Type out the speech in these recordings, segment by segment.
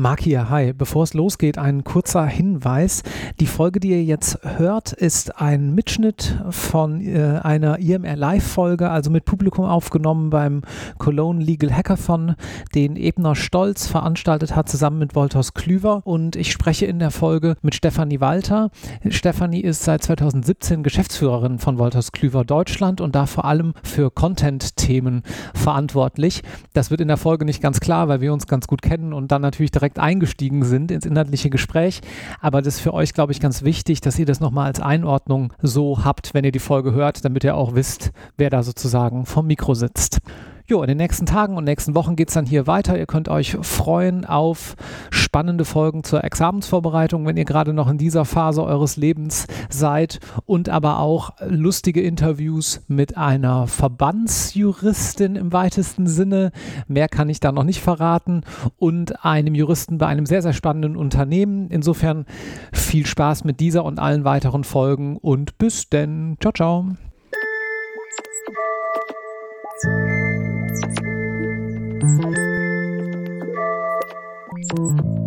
Marc hier, hi. Bevor es losgeht, ein kurzer Hinweis. Die Folge, die ihr jetzt hört, ist ein Mitschnitt von äh, einer IMR Live-Folge, also mit Publikum aufgenommen beim Cologne Legal Hackathon, den Ebner Stolz veranstaltet hat, zusammen mit Wolters Klüver. Und ich spreche in der Folge mit Stefanie Walter. Stefanie ist seit 2017 Geschäftsführerin von Wolters Klüver Deutschland und da vor allem für Content-Themen verantwortlich. Das wird in der Folge nicht ganz klar, weil wir uns ganz gut kennen und dann natürlich direkt direkt eingestiegen sind ins inhaltliche Gespräch. Aber das ist für euch, glaube ich, ganz wichtig, dass ihr das nochmal als Einordnung so habt, wenn ihr die Folge hört, damit ihr auch wisst, wer da sozusagen vom Mikro sitzt. Jo, in den nächsten Tagen und nächsten Wochen geht es dann hier weiter. Ihr könnt euch freuen auf spannende Folgen zur Examensvorbereitung, wenn ihr gerade noch in dieser Phase eures Lebens seid und aber auch lustige Interviews mit einer Verbandsjuristin im weitesten Sinne. Mehr kann ich da noch nicht verraten und einem Juristen bei einem sehr, sehr spannenden Unternehmen. Insofern viel Spaß mit dieser und allen weiteren Folgen und bis denn. Ciao, ciao. Thank you.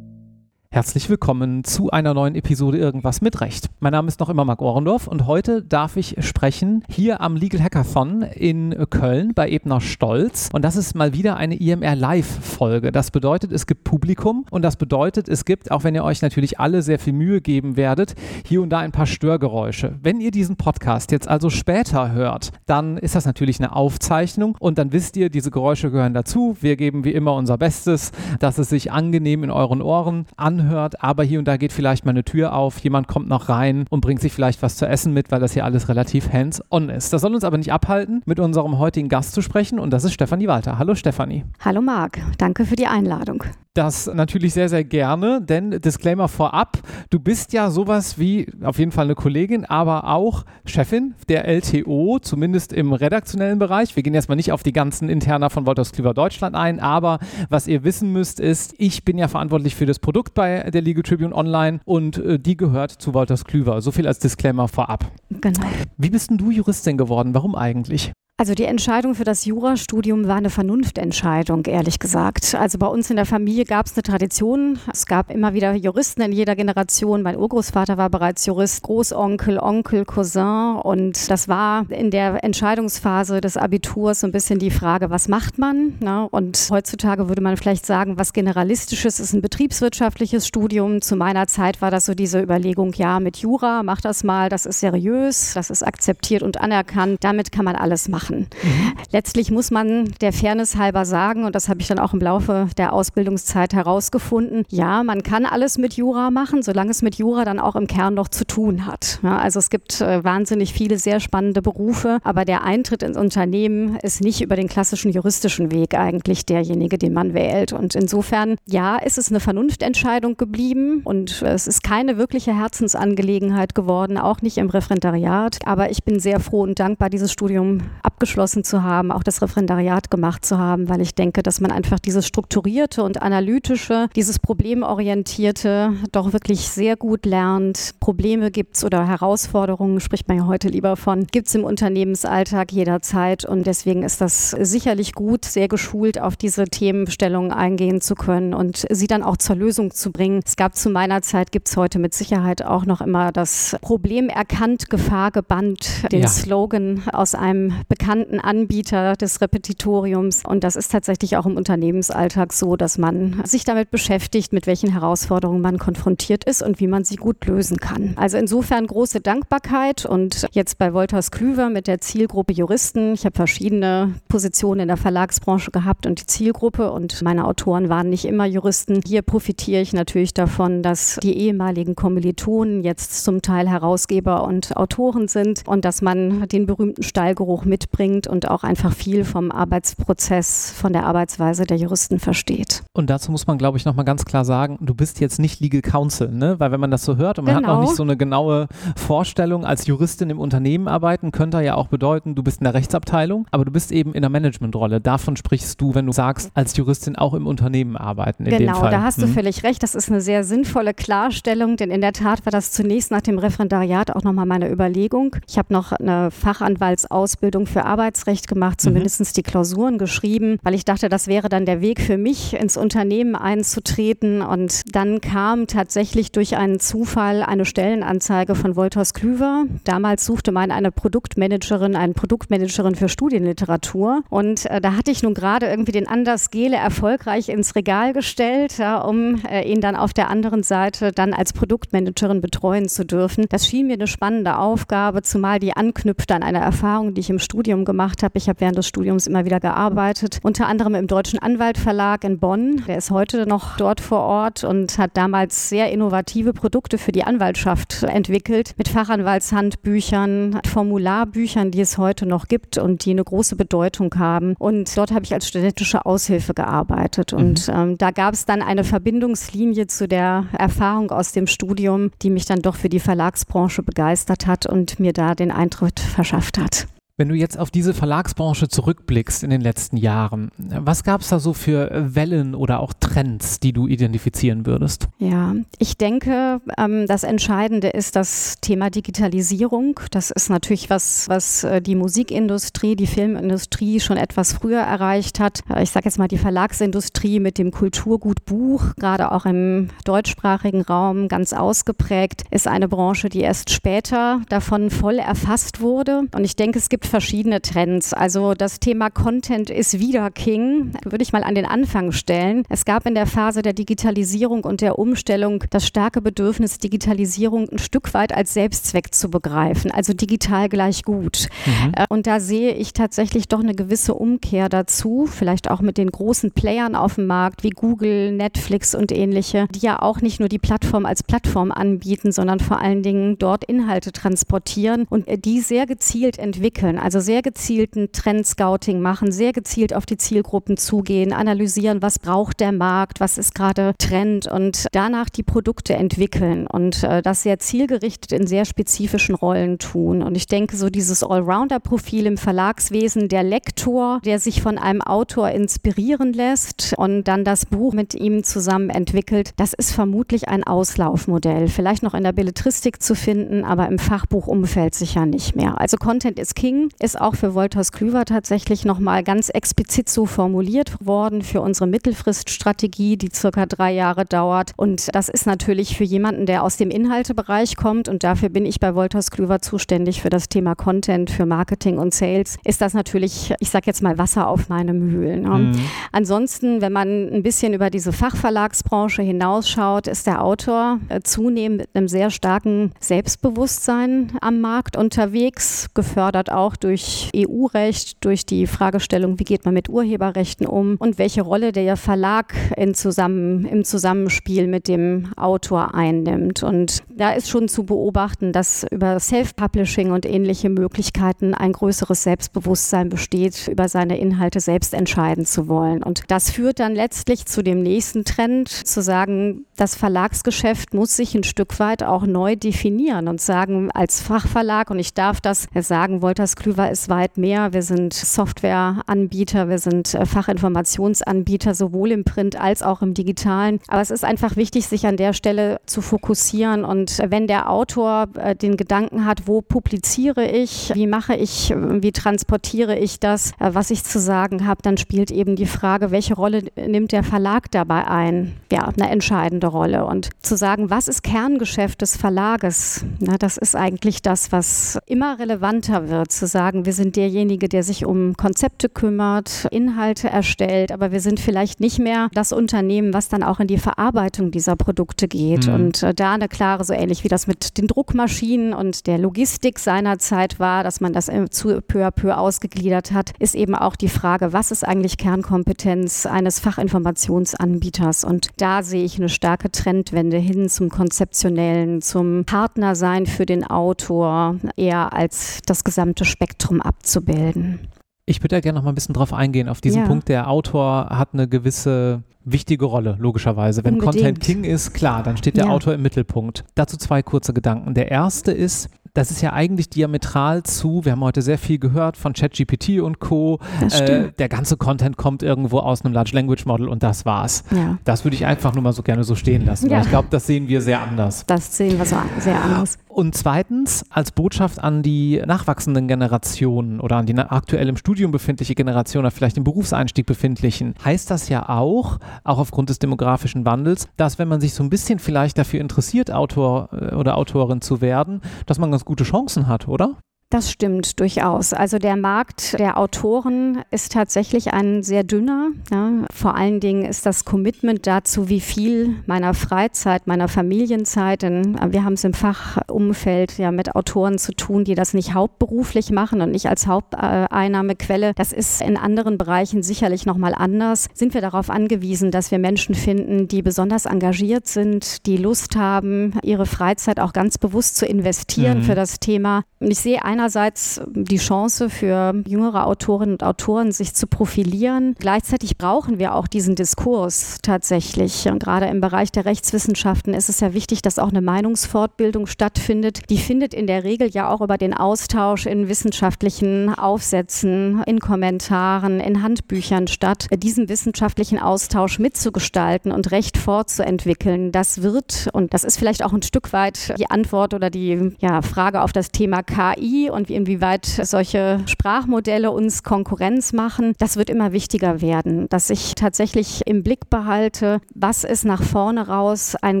Herzlich willkommen zu einer neuen Episode Irgendwas mit Recht. Mein Name ist noch immer Marc Ohrendorf und heute darf ich sprechen hier am Legal Hackathon in Köln bei Ebner Stolz. Und das ist mal wieder eine IMR Live-Folge. Das bedeutet, es gibt Publikum und das bedeutet, es gibt, auch wenn ihr euch natürlich alle sehr viel Mühe geben werdet, hier und da ein paar Störgeräusche. Wenn ihr diesen Podcast jetzt also später hört, dann ist das natürlich eine Aufzeichnung und dann wisst ihr, diese Geräusche gehören dazu. Wir geben wie immer unser Bestes, dass es sich angenehm in euren Ohren anhört anhört, aber hier und da geht vielleicht mal eine Tür auf, jemand kommt noch rein und bringt sich vielleicht was zu essen mit, weil das hier alles relativ hands-on ist. Das soll uns aber nicht abhalten, mit unserem heutigen Gast zu sprechen und das ist Stefanie Walter. Hallo Stefanie. Hallo Marc, danke für die Einladung das natürlich sehr, sehr gerne, denn Disclaimer vorab, du bist ja sowas wie auf jeden Fall eine Kollegin, aber auch Chefin der LTO, zumindest im redaktionellen Bereich. Wir gehen erstmal nicht auf die ganzen Interna von Wolters Klüver Deutschland ein, aber was ihr wissen müsst ist, ich bin ja verantwortlich für das Produkt bei der Legal Tribune Online und äh, die gehört zu Wolters Klüver. So viel als Disclaimer vorab. Genau. Wie bist denn du Juristin geworden? Warum eigentlich? Also die Entscheidung für das Jurastudium war eine Vernunftentscheidung, ehrlich gesagt. Also bei uns in der Familie gab es eine Tradition. Es gab immer wieder Juristen in jeder Generation. Mein Urgroßvater war bereits Jurist, Großonkel, Onkel, Cousin. Und das war in der Entscheidungsphase des Abiturs so ein bisschen die Frage, was macht man? Ne? Und heutzutage würde man vielleicht sagen, was Generalistisches ist ein betriebswirtschaftliches Studium. Zu meiner Zeit war das so diese Überlegung, ja, mit Jura, mach das mal, das ist seriös, das ist akzeptiert und anerkannt. Damit kann man alles machen machen. Mhm. Letztlich muss man der Fairness halber sagen, und das habe ich dann auch im Laufe der Ausbildungszeit herausgefunden, ja, man kann alles mit Jura machen, solange es mit Jura dann auch im Kern noch zu tun hat. Ja, also es gibt äh, wahnsinnig viele sehr spannende Berufe, aber der Eintritt ins Unternehmen ist nicht über den klassischen juristischen Weg eigentlich derjenige, den man wählt. Und insofern, ja, ist es eine Vernunftentscheidung geblieben und es ist keine wirkliche Herzensangelegenheit geworden, auch nicht im Referendariat. Aber ich bin sehr froh und dankbar, dieses Studium ab abgeschlossen zu haben, auch das Referendariat gemacht zu haben, weil ich denke, dass man einfach dieses strukturierte und analytische, dieses problemorientierte doch wirklich sehr gut lernt. Probleme gibt es oder Herausforderungen, spricht man ja heute lieber von, gibt es im Unternehmensalltag jederzeit und deswegen ist das sicherlich gut, sehr geschult auf diese Themenstellungen eingehen zu können und sie dann auch zur Lösung zu bringen. Es gab zu meiner Zeit, gibt es heute mit Sicherheit auch noch immer das Problem erkannt, Gefahr gebannt, den ja. Slogan aus einem bekannten bekannten Anbieter des Repetitoriums. Und das ist tatsächlich auch im Unternehmensalltag so, dass man sich damit beschäftigt, mit welchen Herausforderungen man konfrontiert ist und wie man sie gut lösen kann. Also insofern große Dankbarkeit und jetzt bei Wolters Klüver mit der Zielgruppe Juristen. Ich habe verschiedene Positionen in der Verlagsbranche gehabt und die Zielgruppe und meine Autoren waren nicht immer Juristen. Hier profitiere ich natürlich davon, dass die ehemaligen Kommilitonen jetzt zum Teil Herausgeber und Autoren sind und dass man den berühmten Stallgeruch mitbringt mitbringt und auch einfach viel vom Arbeitsprozess, von der Arbeitsweise der Juristen versteht. Und dazu muss man, glaube ich, nochmal ganz klar sagen, du bist jetzt nicht Legal Counsel, ne? Weil wenn man das so hört und man genau. hat noch nicht so eine genaue Vorstellung, als Juristin im Unternehmen arbeiten, könnte ja auch bedeuten, du bist in der Rechtsabteilung, aber du bist eben in der Managementrolle. Davon sprichst du, wenn du sagst, als Juristin auch im Unternehmen arbeiten. genau, da hast hm. du völlig recht. Das ist eine sehr sinnvolle Klarstellung, denn in der Tat war das zunächst nach dem Referendariat auch nochmal meine Überlegung. Ich habe noch eine Fachanwaltsausbildung für Arbeitsrecht gemacht, zumindest mhm. die Klausuren geschrieben, weil ich dachte, das wäre dann der Weg für mich, ins Unternehmen einzutreten. Und dann kam tatsächlich durch einen Zufall eine Stellenanzeige von Wolters Klüver. Damals suchte man eine Produktmanagerin, einen Produktmanagerin für Studienliteratur. Und äh, da hatte ich nun gerade irgendwie den Anders Gele erfolgreich ins Regal gestellt, ja, um äh, ihn dann auf der anderen Seite dann als Produktmanagerin betreuen zu dürfen. Das schien mir eine spannende Aufgabe, zumal die anknüpft an eine Erfahrung, die ich im Studium gemacht habe. Ich habe während des Studiums immer wieder gearbeitet, unter anderem im Deutschen Anwalt Verlag in Bonn. Der ist heute noch dort vor Ort und hat damals sehr innovative Produkte für die Anwaltschaft entwickelt, mit Fachanwaltshandbüchern, Formularbüchern, die es heute noch gibt und die eine große Bedeutung haben. Und dort habe ich als studentische Aushilfe gearbeitet. Und mhm. ähm, da gab es dann eine Verbindungslinie zu der Erfahrung aus dem Studium, die mich dann doch für die Verlagsbranche begeistert hat und mir da den Eintritt verschafft hat. Wenn du jetzt auf diese Verlagsbranche zurückblickst in den letzten Jahren, was gab es da so für Wellen oder auch Trends, die du identifizieren würdest? Ja, ich denke, ähm, das Entscheidende ist das Thema Digitalisierung. Das ist natürlich was, was äh, die Musikindustrie, die Filmindustrie schon etwas früher erreicht hat. Äh, ich sage jetzt mal die Verlagsindustrie mit dem Kulturgut Buch, gerade auch im deutschsprachigen Raum ganz ausgeprägt, ist eine Branche, die erst später davon voll erfasst wurde. Und ich denke, es gibt verschiedene Trends. Also das Thema Content ist wieder King, würde ich mal an den Anfang stellen. Es gab in der Phase der Digitalisierung und der Umstellung das starke Bedürfnis, Digitalisierung ein Stück weit als Selbstzweck zu begreifen, also digital gleich gut. Mhm. Äh, und da sehe ich tatsächlich doch eine gewisse Umkehr dazu, vielleicht auch mit den großen Playern auf dem Markt wie Google, Netflix und ähnliche, die ja auch nicht nur die Plattform als Plattform anbieten, sondern vor allen Dingen dort Inhalte transportieren und äh, die sehr gezielt entwickeln also sehr gezielten Trendscouting machen, sehr gezielt auf die Zielgruppen zugehen, analysieren, was braucht der Markt, was ist gerade Trend und danach die Produkte entwickeln und äh, das sehr zielgerichtet in sehr spezifischen Rollen tun. Und ich denke, so dieses Allrounder-Profil im Verlagswesen, der Lektor, der sich von einem Autor inspirieren lässt und dann das Buch mit ihm zusammen entwickelt, das ist vermutlich ein Auslaufmodell. Vielleicht noch in der Belletristik zu finden, aber im Fachbuchumfeld sicher nicht mehr. Also Content is King ist auch für Wolters Klüver tatsächlich nochmal ganz explizit so formuliert worden für unsere Mittelfriststrategie, die circa drei Jahre dauert. Und das ist natürlich für jemanden, der aus dem Inhaltebereich kommt und dafür bin ich bei Wolters Klüver zuständig für das Thema Content, für Marketing und Sales, ist das natürlich, ich sage jetzt mal Wasser auf meine Mühlen. Ne? Mhm. Ansonsten, wenn man ein bisschen über diese Fachverlagsbranche hinausschaut, ist der Autor äh, zunehmend mit einem sehr starken Selbstbewusstsein am Markt unterwegs, gefördert auch durch EU-Recht, durch die Fragestellung, wie geht man mit Urheberrechten um und welche Rolle der Verlag in zusammen, im Zusammenspiel mit dem Autor einnimmt. Und da ist schon zu beobachten, dass über Self-Publishing und ähnliche Möglichkeiten ein größeres Selbstbewusstsein besteht, über seine Inhalte selbst entscheiden zu wollen. Und das führt dann letztlich zu dem nächsten Trend, zu sagen, das Verlagsgeschäft muss sich ein Stück weit auch neu definieren und sagen, als Fachverlag, und ich darf das sagen, Wolters Klüver ist weit mehr. Wir sind Softwareanbieter, wir sind äh, Fachinformationsanbieter, sowohl im Print als auch im Digitalen. Aber es ist einfach wichtig, sich an der Stelle zu fokussieren. Und wenn der Autor äh, den Gedanken hat, wo publiziere ich, wie mache ich, wie transportiere ich das, äh, was ich zu sagen habe, dann spielt eben die Frage, welche Rolle nimmt der Verlag dabei ein? Ja, eine entscheidende Rolle. Und zu sagen, was ist Kerngeschäft des Verlages, na, das ist eigentlich das, was immer relevanter wird zu sagen, wir sind derjenige, der sich um Konzepte kümmert, Inhalte erstellt, aber wir sind vielleicht nicht mehr das Unternehmen, was dann auch in die Verarbeitung dieser Produkte geht. Mhm. Und äh, da eine klare, so ähnlich wie das mit den Druckmaschinen und der Logistik seinerzeit war, dass man das zu peu à peu ausgegliedert hat, ist eben auch die Frage, was ist eigentlich Kernkompetenz eines Fachinformationsanbieters? Und da sehe ich eine starke Trendwende hin zum konzeptionellen, zum Partnersein für den Autor, eher als das gesamte Spektrum abzubilden. Ich würde da gerne noch mal ein bisschen drauf eingehen, auf diesen ja. Punkt, der Autor hat eine gewisse wichtige Rolle, logischerweise. Wenn Unbedingt. Content King ist, klar, dann steht der ja. Autor im Mittelpunkt. Dazu zwei kurze Gedanken. Der erste ist, das ist ja eigentlich diametral zu, wir haben heute sehr viel gehört von ChatGPT und Co. Äh, der ganze Content kommt irgendwo aus einem Large Language Model und das war's. Ja. Das würde ich einfach nur mal so gerne so stehen lassen, ja. ich glaube, das sehen wir sehr anders. Das sehen wir so sehr anders. Und zweitens, als Botschaft an die nachwachsenden Generationen oder an die aktuell im Studium befindliche Generation oder vielleicht im Berufseinstieg befindlichen, heißt das ja auch, auch aufgrund des demografischen Wandels, dass wenn man sich so ein bisschen vielleicht dafür interessiert, Autor äh, oder Autorin zu werden, dass man ganz gute Chancen hat, oder? Das stimmt durchaus. Also der Markt der Autoren ist tatsächlich ein sehr dünner. Ja. Vor allen Dingen ist das Commitment dazu, wie viel meiner Freizeit, meiner Familienzeit, denn wir haben es im Fachumfeld ja mit Autoren zu tun, die das nicht hauptberuflich machen und nicht als Haupteinnahmequelle. Das ist in anderen Bereichen sicherlich nochmal anders. Sind wir darauf angewiesen, dass wir Menschen finden, die besonders engagiert sind, die Lust haben, ihre Freizeit auch ganz bewusst zu investieren mhm. für das Thema. Und ich sehe einerseits die Chance für jüngere Autorinnen und Autoren, sich zu profilieren. Gleichzeitig brauchen wir auch diesen Diskurs tatsächlich. Und gerade im Bereich der Rechtswissenschaften ist es ja wichtig, dass auch eine Meinungsfortbildung stattfindet. Die findet in der Regel ja auch über den Austausch in wissenschaftlichen Aufsätzen, in Kommentaren, in Handbüchern statt. Diesen wissenschaftlichen Austausch mitzugestalten und Recht fortzuentwickeln, das wird, und das ist vielleicht auch ein Stück weit die Antwort oder die ja, Frage auf das Thema KI und inwieweit solche Sprachmodelle uns Konkurrenz machen, das wird immer wichtiger werden, dass ich tatsächlich im Blick behalte, was ist nach vorne raus eine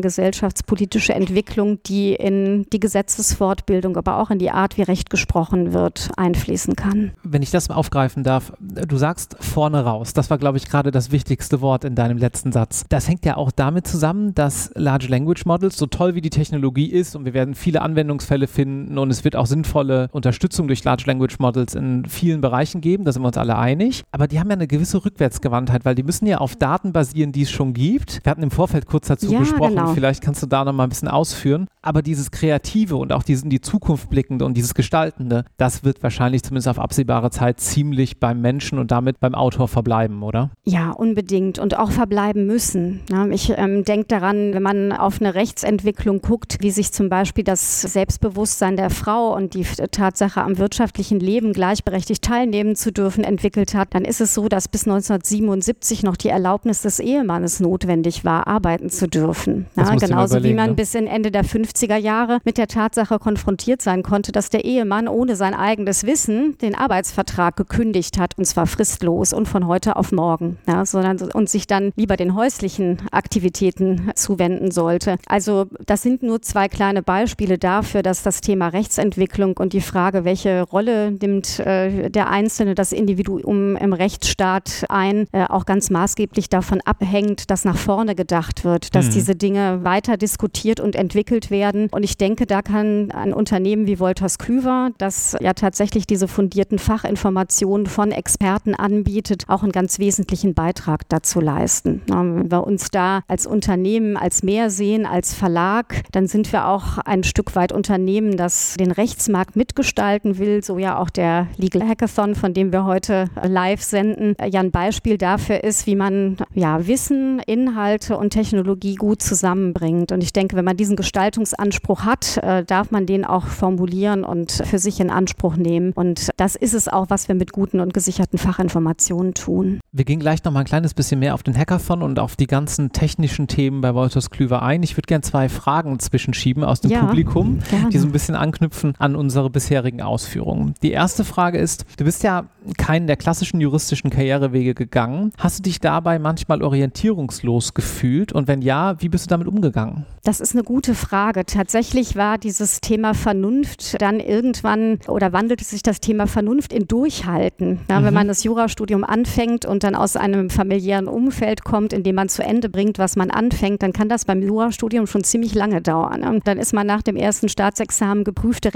gesellschaftspolitische Entwicklung, die in die Gesetzesfortbildung, aber auch in die Art, wie Recht gesprochen wird, einfließen kann. Wenn ich das mal aufgreifen darf, du sagst vorne raus. Das war, glaube ich, gerade das wichtigste Wort in deinem letzten Satz. Das hängt ja auch damit zusammen, dass Large Language Models, so toll wie die Technologie ist und wir werden viele Anwendungsfälle finden und es wird auch sinnvolle Unterstützung durch Large Language Models in vielen Bereichen geben, da sind wir uns alle einig. Aber die haben ja eine gewisse Rückwärtsgewandtheit, weil die müssen ja auf Daten basieren, die es schon gibt. Wir hatten im Vorfeld kurz dazu ja, gesprochen, genau. vielleicht kannst du da noch mal ein bisschen ausführen. Aber dieses Kreative und auch diesen, die Zukunft blickende und dieses Gestaltende, das wird wahrscheinlich zumindest auf absehbare Zeit ziemlich beim Menschen und damit beim Autor verbleiben, oder? Ja, unbedingt und auch verbleiben müssen. Ich ähm, denke daran, wenn man auf eine Rechtsentwicklung guckt, wie sich zum Beispiel das Selbstbewusstsein der Frau und die Tatsache, am wirtschaftlichen Leben gleichberechtigt teilnehmen zu dürfen, entwickelt hat, dann ist es so, dass bis 1977 noch die Erlaubnis des Ehemannes notwendig war, arbeiten zu dürfen. Ja, genauso wie man ne? bis in Ende der 50er Jahre mit der Tatsache konfrontiert sein konnte, dass der Ehemann ohne sein eigenes Wissen den Arbeitsvertrag gekündigt hat, und zwar fristlos und von heute auf morgen, ja, sondern und sich dann lieber den häuslichen Aktivitäten zuwenden sollte. Also das sind nur zwei kleine Beispiele dafür, dass das Thema Rechtsentwicklung und die Frage, welche Rolle nimmt äh, der Einzelne, das Individuum im Rechtsstaat ein, äh, auch ganz maßgeblich davon abhängt, dass nach vorne gedacht wird, dass mhm. diese Dinge weiter diskutiert und entwickelt werden. Und ich denke, da kann ein Unternehmen wie Wolters Klüver, das ja tatsächlich diese fundierten Fachinformationen von Experten anbietet, auch einen ganz wesentlichen Beitrag dazu leisten. Wenn wir uns da als Unternehmen als mehr sehen, als Verlag, dann sind wir auch ein Stück weit Unternehmen, das den Rechtsmarkt mitgestalten will, so ja auch der Legal Hackathon, von dem wir heute live senden, ja ein Beispiel dafür ist, wie man ja Wissen, Inhalte und Technologie gut zusammenbringt. Und ich denke, wenn man diesen Gestaltungsanspruch hat, äh, darf man den auch formulieren und für sich in Anspruch nehmen. Und das ist es auch, was wir mit guten und gesicherten Fachinformationen tun. Wir gehen gleich noch mal ein kleines bisschen mehr auf den Hackathon und auf die ganzen technischen Themen bei Wolters Klüver ein. Ich würde gerne zwei Fragen zwischenschieben aus dem ja, Publikum, gerne. die so ein bisschen anknüpfen an unsere eure bisherigen Ausführungen. Die erste Frage ist, du bist ja keinen der klassischen juristischen Karrierewege gegangen. Hast du dich dabei manchmal orientierungslos gefühlt? Und wenn ja, wie bist du damit umgegangen? Das ist eine gute Frage. Tatsächlich war dieses Thema Vernunft dann irgendwann oder wandelte sich das Thema Vernunft in Durchhalten. Ja, mhm. Wenn man das Jurastudium anfängt und dann aus einem familiären Umfeld kommt, in dem man zu Ende bringt, was man anfängt, dann kann das beim Jurastudium schon ziemlich lange dauern. Dann ist man nach dem ersten Staatsexamen geprüfte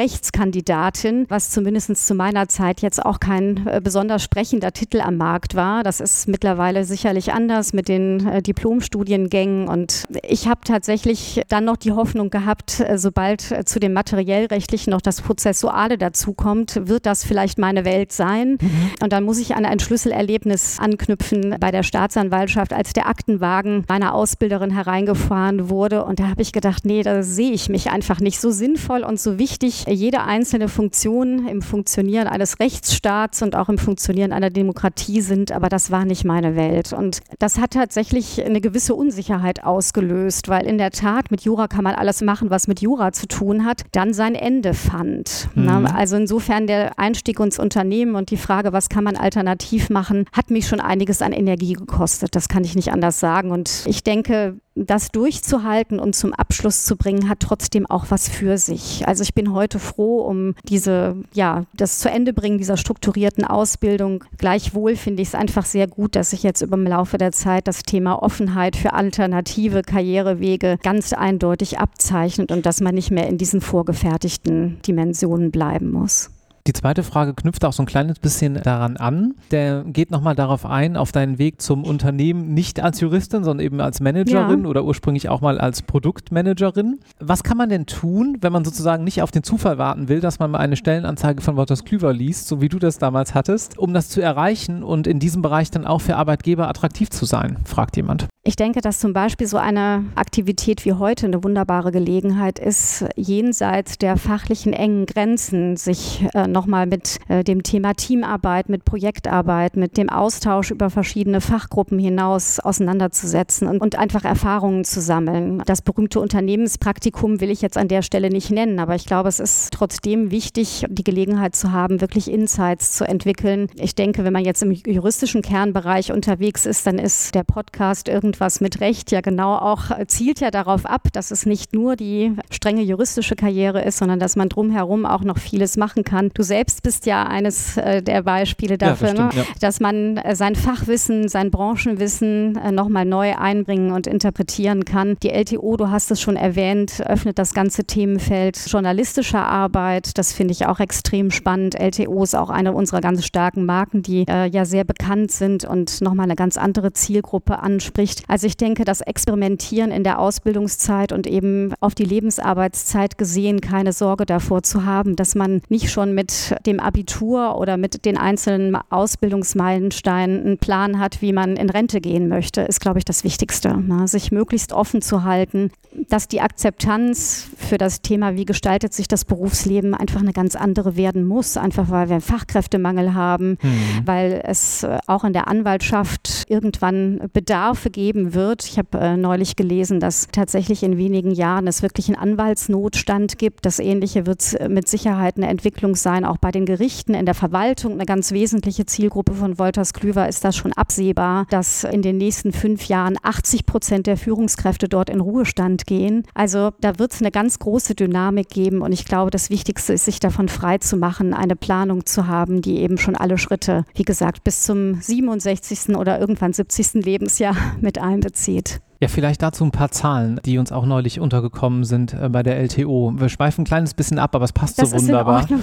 Rechtskandidatin, was zumindest zu meiner Zeit jetzt auch kein äh, besonders sprechender Titel am Markt war. Das ist mittlerweile sicherlich anders mit den äh, Diplomstudiengängen und ich habe tatsächlich dann noch die Hoffnung gehabt, äh, sobald zu dem materiellrechtlichen noch das Prozessuale dazukommt, wird das vielleicht meine Welt sein. Mhm. Und dann muss ich an ein Schlüsselerlebnis anknüpfen bei der Staatsanwaltschaft, als der Aktenwagen meiner Ausbilderin hereingefahren wurde. Und da habe ich gedacht, nee, da sehe ich mich einfach nicht so sinnvoll und so wichtig, jede einzelne Funktion im Funktionieren eines Rechtsstaats und auch im Funktionieren einer Demokratie sind, aber das war nicht meine Welt. Und das hat tatsächlich eine gewisse Unsicherheit ausgelöst, weil in der Tat mit Jura kann man alles machen, was mit Jura zu tun hat, dann sein Ende fand. Mhm. Also insofern der Einstieg ins Unternehmen und die Frage, was kann man alternativ machen, hat mich schon einiges an Energie gekostet. Das kann ich nicht anders sagen. Und ich denke, das durchzuhalten und zum Abschluss zu bringen, hat trotzdem auch was für sich. Also ich bin heute froh um diese, ja, das zu Ende bringen dieser strukturierten Ausbildung. Gleichwohl finde ich es einfach sehr gut, dass sich jetzt über im Laufe der Zeit das Thema Offenheit für alternative Karrierewege ganz eindeutig abzeichnet und dass man nicht mehr in diesen vorgefertigten Dimensionen bleiben muss. Die zweite Frage knüpft auch so ein kleines bisschen daran an. Der geht nochmal darauf ein, auf deinen Weg zum Unternehmen, nicht als Juristin, sondern eben als Managerin ja. oder ursprünglich auch mal als Produktmanagerin. Was kann man denn tun, wenn man sozusagen nicht auf den Zufall warten will, dass man mal eine Stellenanzeige von Wolters Klüver liest, so wie du das damals hattest, um das zu erreichen und in diesem Bereich dann auch für Arbeitgeber attraktiv zu sein, fragt jemand. Ich denke, dass zum Beispiel so eine Aktivität wie heute eine wunderbare Gelegenheit ist, jenseits der fachlichen engen Grenzen sich äh, nochmal mit äh, dem Thema Teamarbeit, mit Projektarbeit, mit dem Austausch über verschiedene Fachgruppen hinaus auseinanderzusetzen und, und einfach Erfahrungen zu sammeln. Das berühmte Unternehmenspraktikum will ich jetzt an der Stelle nicht nennen, aber ich glaube, es ist trotzdem wichtig, die Gelegenheit zu haben, wirklich Insights zu entwickeln. Ich denke, wenn man jetzt im juristischen Kernbereich unterwegs ist, dann ist der Podcast irgendwie irgendwas mit Recht ja genau auch äh, zielt ja darauf ab, dass es nicht nur die strenge juristische Karriere ist, sondern dass man drumherum auch noch vieles machen kann. Du selbst bist ja eines äh, der Beispiele dafür, ja, das stimmt, ne? ja. dass man äh, sein Fachwissen, sein Branchenwissen nochmal neu einbringen und interpretieren kann. Die LTO, du hast es schon erwähnt, öffnet das ganze Themenfeld journalistischer Arbeit. Das finde ich auch extrem spannend. LTO ist auch eine unserer ganz starken Marken, die äh, ja sehr bekannt sind und nochmal eine ganz andere Zielgruppe anspricht. Also ich denke, das Experimentieren in der Ausbildungszeit und eben auf die Lebensarbeitszeit gesehen, keine Sorge davor zu haben, dass man nicht schon mit dem Abitur oder mit den einzelnen Ausbildungsmeilensteinen einen Plan hat, wie man in Rente gehen möchte, ist, glaube ich, das Wichtigste. Ne? Sich möglichst offen zu halten, dass die Akzeptanz für das Thema, wie gestaltet sich das Berufsleben, einfach eine ganz andere werden muss. Einfach weil wir Fachkräftemangel haben, mhm. weil es auch in der Anwaltschaft irgendwann Bedarfe gibt, geben wird. Ich habe äh, neulich gelesen, dass tatsächlich in wenigen Jahren es wirklich einen Anwaltsnotstand gibt. Das Ähnliche wird äh, mit Sicherheit eine Entwicklung sein, auch bei den Gerichten, in der Verwaltung. Eine ganz wesentliche Zielgruppe von Wolters Klüver ist das schon absehbar, dass in den nächsten fünf Jahren 80 Prozent der Führungskräfte dort in Ruhestand gehen. Also da wird es eine ganz große Dynamik geben und ich glaube, das Wichtigste ist, sich davon frei zu machen, eine Planung zu haben, die eben schon alle Schritte, wie gesagt, bis zum 67. oder irgendwann 70. Lebensjahr mit einbezieht. Ja, vielleicht dazu ein paar Zahlen, die uns auch neulich untergekommen sind äh, bei der LTO. Wir schweifen ein kleines bisschen ab, aber es passt das so wunderbar. Ordnung,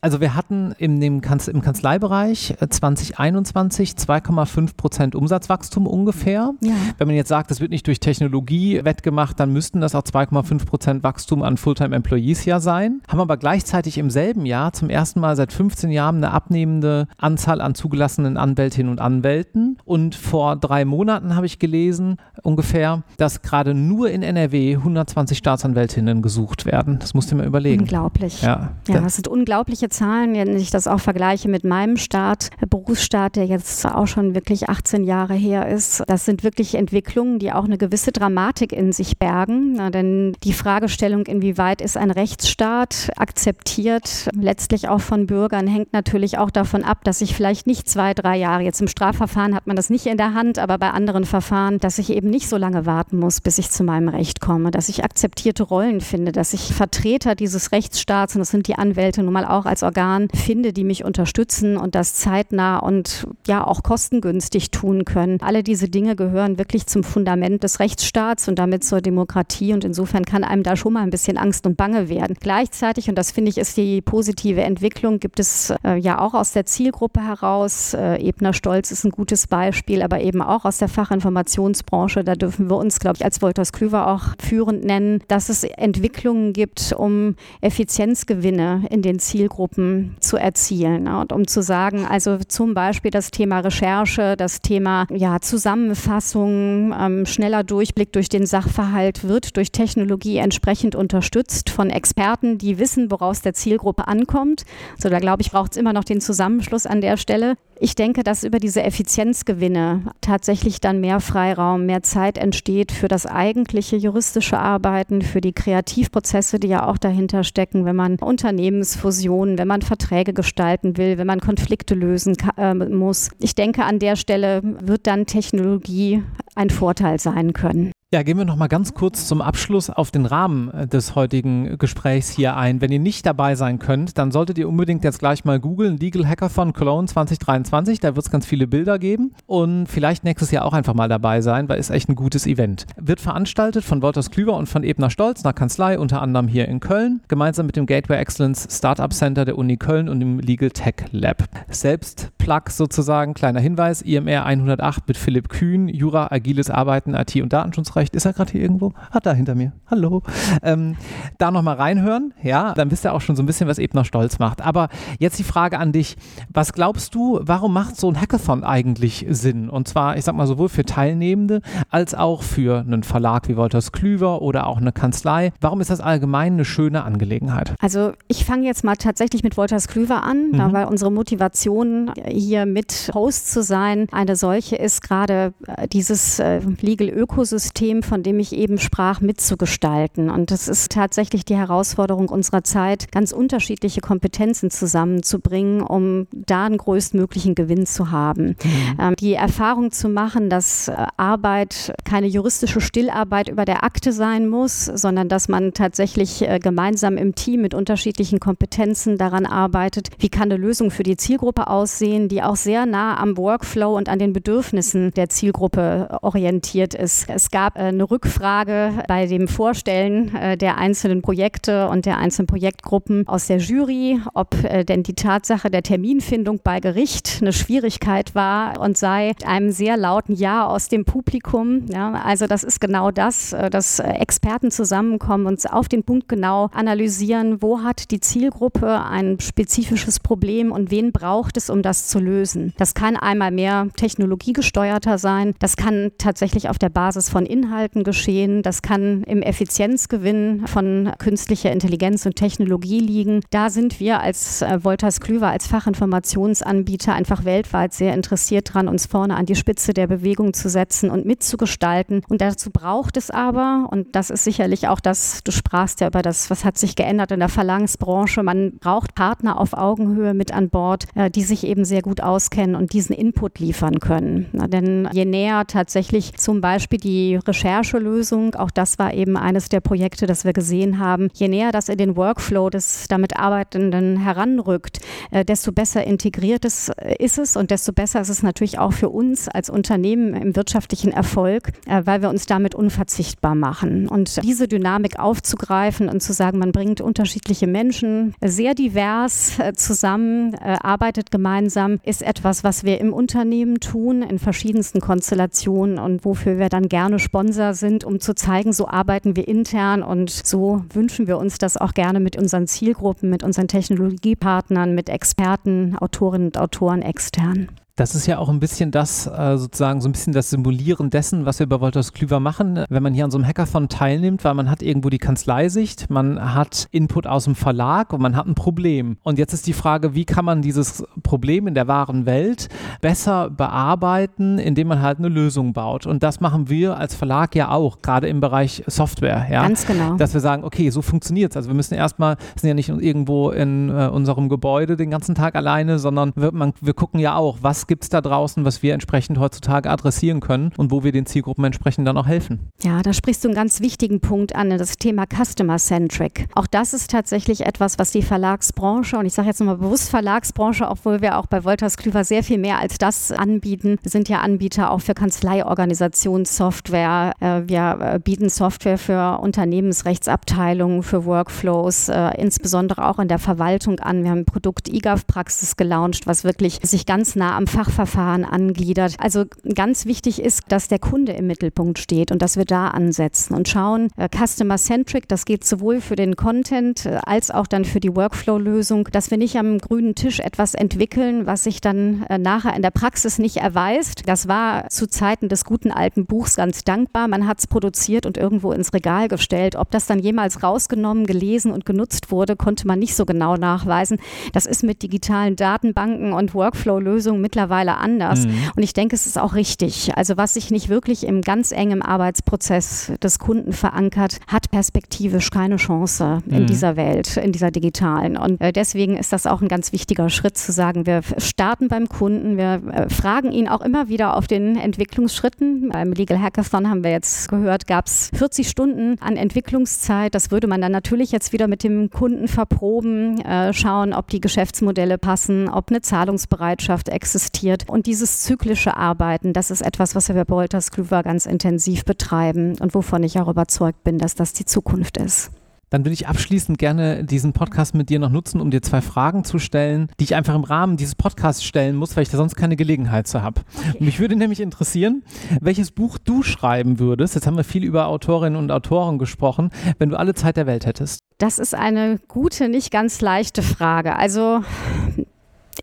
also wir hatten in dem Kanz im Kanzleibereich 2021 äh, 2,5 Prozent Umsatzwachstum ungefähr. Ja. Wenn man jetzt sagt, das wird nicht durch Technologie wettgemacht, dann müssten das auch 2,5 Prozent Wachstum an Fulltime-Employees ja sein. Haben aber gleichzeitig im selben Jahr zum ersten Mal seit 15 Jahren eine abnehmende Anzahl an zugelassenen Anwältinnen und Anwälten. Und vor drei Monaten habe ich gelesen, ungefähr ungefähr, dass gerade nur in NRW 120 Staatsanwältinnen gesucht werden. Das musst du mir überlegen. Unglaublich. Ja, ja das sind unglaubliche Zahlen, wenn ich das auch vergleiche mit meinem Staat, Berufsstaat, der jetzt auch schon wirklich 18 Jahre her ist. Das sind wirklich Entwicklungen, die auch eine gewisse Dramatik in sich bergen. Na, denn die Fragestellung, inwieweit ist ein Rechtsstaat akzeptiert, letztlich auch von Bürgern, hängt natürlich auch davon ab, dass ich vielleicht nicht zwei, drei Jahre, jetzt im Strafverfahren hat man das nicht in der Hand, aber bei anderen Verfahren, dass ich eben nicht so so lange warten muss, bis ich zu meinem Recht komme, dass ich akzeptierte Rollen finde, dass ich Vertreter dieses Rechtsstaats, und das sind die Anwälte nun mal auch als Organ, finde, die mich unterstützen und das zeitnah und ja auch kostengünstig tun können. Alle diese Dinge gehören wirklich zum Fundament des Rechtsstaats und damit zur Demokratie und insofern kann einem da schon mal ein bisschen Angst und Bange werden. Gleichzeitig, und das finde ich ist die positive Entwicklung, gibt es äh, ja auch aus der Zielgruppe heraus, äh, Ebner Stolz ist ein gutes Beispiel, aber eben auch aus der Fachinformationsbranche, da dürfen wir uns, glaube ich, als Wolters Klüver auch führend nennen, dass es Entwicklungen gibt, um Effizienzgewinne in den Zielgruppen zu erzielen. Und um zu sagen, also zum Beispiel das Thema Recherche, das Thema ja, Zusammenfassung, ähm, schneller Durchblick durch den Sachverhalt wird durch Technologie entsprechend unterstützt von Experten, die wissen, woraus der Zielgruppe ankommt. So, da glaube ich, braucht es immer noch den Zusammenschluss an der Stelle. Ich denke, dass über diese Effizienzgewinne tatsächlich dann mehr Freiraum, mehr Zeit entsteht für das eigentliche juristische Arbeiten, für die Kreativprozesse, die ja auch dahinter stecken, wenn man Unternehmensfusionen, wenn man Verträge gestalten will, wenn man Konflikte lösen äh, muss. Ich denke, an der Stelle wird dann Technologie ein Vorteil sein können. Ja, gehen wir noch mal ganz kurz zum Abschluss auf den Rahmen äh, des heutigen Gesprächs hier ein. Wenn ihr nicht dabei sein könnt, dann solltet ihr unbedingt jetzt gleich mal googeln Legal Hackathon Cologne 2023. Da wird es ganz viele Bilder geben und vielleicht nächstes Jahr auch einfach mal dabei sein, weil es echt ein gutes Event. Wird veranstaltet von Wolters Klüver und von Ebner Stolz, einer Kanzlei, unter anderem hier in Köln, gemeinsam mit dem Gateway Excellence Startup Center der Uni Köln und dem Legal Tech Lab. Selbst Plug sozusagen, kleiner Hinweis, IMR 108 mit Philipp Kühn, Jura, agiles Arbeiten, IT und Datenschutzrecht Albrecht, ist er gerade hier irgendwo? Ah, da hinter mir. Hallo. Ähm, da nochmal reinhören, ja, dann wisst ihr auch schon so ein bisschen, was Ebner stolz macht. Aber jetzt die Frage an dich. Was glaubst du, warum macht so ein Hackathon eigentlich Sinn? Und zwar, ich sag mal, sowohl für Teilnehmende als auch für einen Verlag wie Wolters Klüver oder auch eine Kanzlei. Warum ist das allgemein eine schöne Angelegenheit? Also ich fange jetzt mal tatsächlich mit Wolters Klüver an, mhm. weil unsere Motivation hier mit Host zu sein eine solche ist, gerade äh, dieses äh, Legal-Ökosystem System, von dem ich eben sprach, mitzugestalten. Und das ist tatsächlich die Herausforderung unserer Zeit, ganz unterschiedliche Kompetenzen zusammenzubringen, um da einen größtmöglichen Gewinn zu haben. Mhm. Ähm, die Erfahrung zu machen, dass äh, Arbeit keine juristische Stillarbeit über der Akte sein muss, sondern dass man tatsächlich äh, gemeinsam im Team mit unterschiedlichen Kompetenzen daran arbeitet, wie kann eine Lösung für die Zielgruppe aussehen, die auch sehr nah am Workflow und an den Bedürfnissen der Zielgruppe äh, orientiert ist. Es gab eine Rückfrage bei dem Vorstellen äh, der einzelnen Projekte und der einzelnen Projektgruppen aus der Jury, ob äh, denn die Tatsache der Terminfindung bei Gericht eine Schwierigkeit war und sei einem sehr lauten Ja aus dem Publikum. Ja, also das ist genau das, dass Experten zusammenkommen und auf den Punkt genau analysieren, wo hat die Zielgruppe ein spezifisches Problem und wen braucht es, um das zu lösen. Das kann einmal mehr technologiegesteuerter sein, das kann tatsächlich auf der Basis von Inhalten Inhalten geschehen. Das kann im Effizienzgewinn von künstlicher Intelligenz und Technologie liegen. Da sind wir als äh, Wolters Klüver, als Fachinformationsanbieter einfach weltweit sehr interessiert dran, uns vorne an die Spitze der Bewegung zu setzen und mitzugestalten. Und dazu braucht es aber, und das ist sicherlich auch das, du sprachst ja über das, was hat sich geändert in der Verlagsbranche, man braucht Partner auf Augenhöhe mit an Bord, äh, die sich eben sehr gut auskennen und diesen Input liefern können. Na, denn je näher tatsächlich zum Beispiel die Recherche Recherchelösung. Auch das war eben eines der Projekte, das wir gesehen haben. Je näher das in den Workflow des damit Arbeitenden heranrückt, äh, desto besser integriert ist, äh, ist es und desto besser ist es natürlich auch für uns als Unternehmen im wirtschaftlichen Erfolg, äh, weil wir uns damit unverzichtbar machen. Und diese Dynamik aufzugreifen und zu sagen, man bringt unterschiedliche Menschen sehr divers zusammen, arbeitet gemeinsam, ist etwas, was wir im Unternehmen tun, in verschiedensten Konstellationen und wofür wir dann gerne sponsern Sponsor sind, um zu zeigen, so arbeiten wir intern und so wünschen wir uns das auch gerne mit unseren Zielgruppen, mit unseren Technologiepartnern, mit Experten, Autorinnen und Autoren extern. Das ist ja auch ein bisschen das, äh, sozusagen so ein bisschen das Simulieren dessen, was wir bei Wolters Klüver machen, wenn man hier an so einem Hackathon teilnimmt, weil man hat irgendwo die Kanzleisicht, man hat Input aus dem Verlag und man hat ein Problem. Und jetzt ist die Frage, wie kann man dieses Problem in der wahren Welt besser bearbeiten, indem man halt eine Lösung baut. Und das machen wir als Verlag ja auch, gerade im Bereich Software. Ja? Ganz genau. Dass wir sagen, okay, so funktioniert es. Also wir müssen erstmal, sind ja nicht irgendwo in äh, unserem Gebäude den ganzen Tag alleine, sondern wir, man, wir gucken ja auch, was gibt es da draußen, was wir entsprechend heutzutage adressieren können und wo wir den Zielgruppen entsprechend dann auch helfen. Ja, da sprichst du einen ganz wichtigen Punkt an, das Thema Customer-Centric. Auch das ist tatsächlich etwas, was die Verlagsbranche, und ich sage jetzt nochmal bewusst Verlagsbranche, obwohl wir auch bei Wolters Klüver sehr viel mehr als das anbieten. Sind ja Anbieter auch für Kanzleiorganisationssoftware. Äh, wir äh, bieten Software für Unternehmensrechtsabteilungen, für Workflows, äh, insbesondere auch in der Verwaltung an. Wir haben ein Produkt IGAF-Praxis gelauncht, was wirklich sich ganz nah am Fachverfahren angliedert. Also ganz wichtig ist, dass der Kunde im Mittelpunkt steht und dass wir da ansetzen und schauen, äh, Customer-Centric, das geht sowohl für den Content äh, als auch dann für die Workflow-Lösung, dass wir nicht am grünen Tisch etwas entwickeln, was sich dann äh, nachher in der Praxis nicht erweist. Das war zu Zeiten des guten alten Buchs ganz dankbar. Man hat es produziert und irgendwo ins Regal gestellt. Ob das dann jemals rausgenommen, gelesen und genutzt wurde, konnte man nicht so genau nachweisen. Das ist mit digitalen Datenbanken und Workflow-Lösungen mittlerweile anders. Mhm. Und ich denke, es ist auch richtig. Also was sich nicht wirklich im ganz engen Arbeitsprozess des Kunden verankert, hat perspektivisch keine Chance in mhm. dieser Welt, in dieser digitalen. Und äh, deswegen ist das auch ein ganz wichtiger Schritt zu sagen, wir starten beim Kunden, wir äh, fragen ihn auch immer wieder auf den Entwicklungsschritten. Beim Legal Hackathon haben wir jetzt gehört, gab es 40 Stunden an Entwicklungszeit. Das würde man dann natürlich jetzt wieder mit dem Kunden verproben, äh, schauen, ob die Geschäftsmodelle passen, ob eine Zahlungsbereitschaft existiert. Und dieses zyklische Arbeiten, das ist etwas, was wir bei Wolters Kluwer ganz intensiv betreiben und wovon ich auch überzeugt bin, dass das die Zukunft ist. Dann würde ich abschließend gerne diesen Podcast mit dir noch nutzen, um dir zwei Fragen zu stellen, die ich einfach im Rahmen dieses Podcasts stellen muss, weil ich da sonst keine Gelegenheit zu habe. Okay. Mich würde nämlich interessieren, welches Buch du schreiben würdest. Jetzt haben wir viel über Autorinnen und Autoren gesprochen, wenn du alle Zeit der Welt hättest. Das ist eine gute, nicht ganz leichte Frage. Also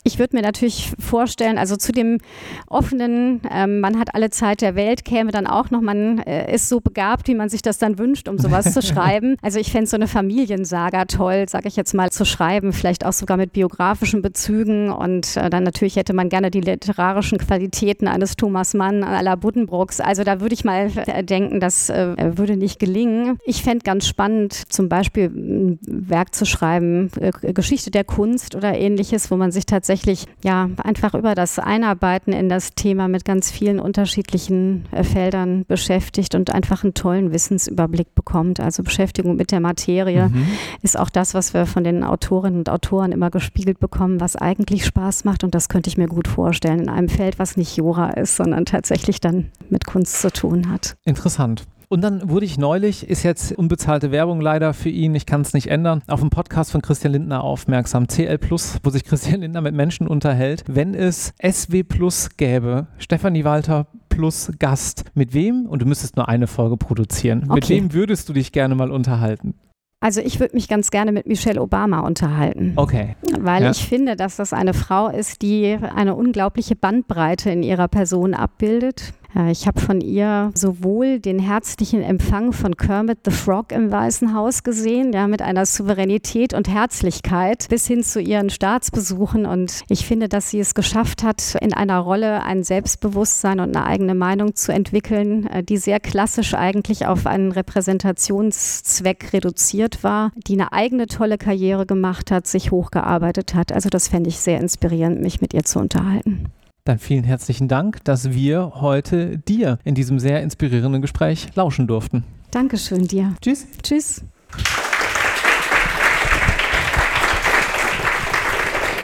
ich würde mir natürlich vorstellen, also zu dem offenen, ähm, man hat alle Zeit der Welt, käme dann auch noch, man äh, ist so begabt, wie man sich das dann wünscht, um sowas zu schreiben. Also ich fände so eine Familiensaga toll, sage ich jetzt mal, zu schreiben, vielleicht auch sogar mit biografischen Bezügen und äh, dann natürlich hätte man gerne die literarischen Qualitäten eines Thomas Mann la Buddenbrooks. Also da würde ich mal äh, denken, das äh, würde nicht gelingen. Ich fände ganz spannend, zum Beispiel ein Werk zu schreiben, äh, Geschichte der Kunst oder ähnliches, wo man sich tatsächlich tatsächlich ja einfach über das Einarbeiten in das Thema mit ganz vielen unterschiedlichen äh, Feldern beschäftigt und einfach einen tollen Wissensüberblick bekommt. Also Beschäftigung mit der Materie mhm. ist auch das, was wir von den Autorinnen und Autoren immer gespiegelt bekommen, was eigentlich Spaß macht und das könnte ich mir gut vorstellen in einem Feld, was nicht Jura ist, sondern tatsächlich dann mit Kunst zu tun hat. Interessant. Und dann wurde ich neulich, ist jetzt unbezahlte Werbung leider für ihn, ich kann es nicht ändern, auf einen Podcast von Christian Lindner aufmerksam, CL Plus, wo sich Christian Lindner mit Menschen unterhält. Wenn es SW Plus gäbe, Stefanie Walter plus Gast, mit wem, und du müsstest nur eine Folge produzieren, okay. mit wem würdest du dich gerne mal unterhalten? Also ich würde mich ganz gerne mit Michelle Obama unterhalten. Okay. Weil ja. ich finde, dass das eine Frau ist, die eine unglaubliche Bandbreite in ihrer Person abbildet. Äh, ich habe von ihr sowohl den herzlichen Empfang von Kermit the Frog im Weißen Haus gesehen, ja, mit einer Souveränität und Herzlichkeit bis hin zu ihren Staatsbesuchen. Und ich finde, dass sie es geschafft hat, in einer Rolle ein Selbstbewusstsein und eine eigene Meinung zu entwickeln, äh, die sehr klassisch eigentlich auf einen Repräsentationszweck reduziert war, die eine eigene tolle Karriere gemacht hat, sich hochgearbeitet hat. Also das fände ich sehr inspirierend, mich mit ihr zu unterhalten. Dann vielen herzlichen Dank, dass wir heute dir in diesem sehr inspirierenden Gespräch lauschen durften. Dankeschön dir. Tschüss. Tschüss.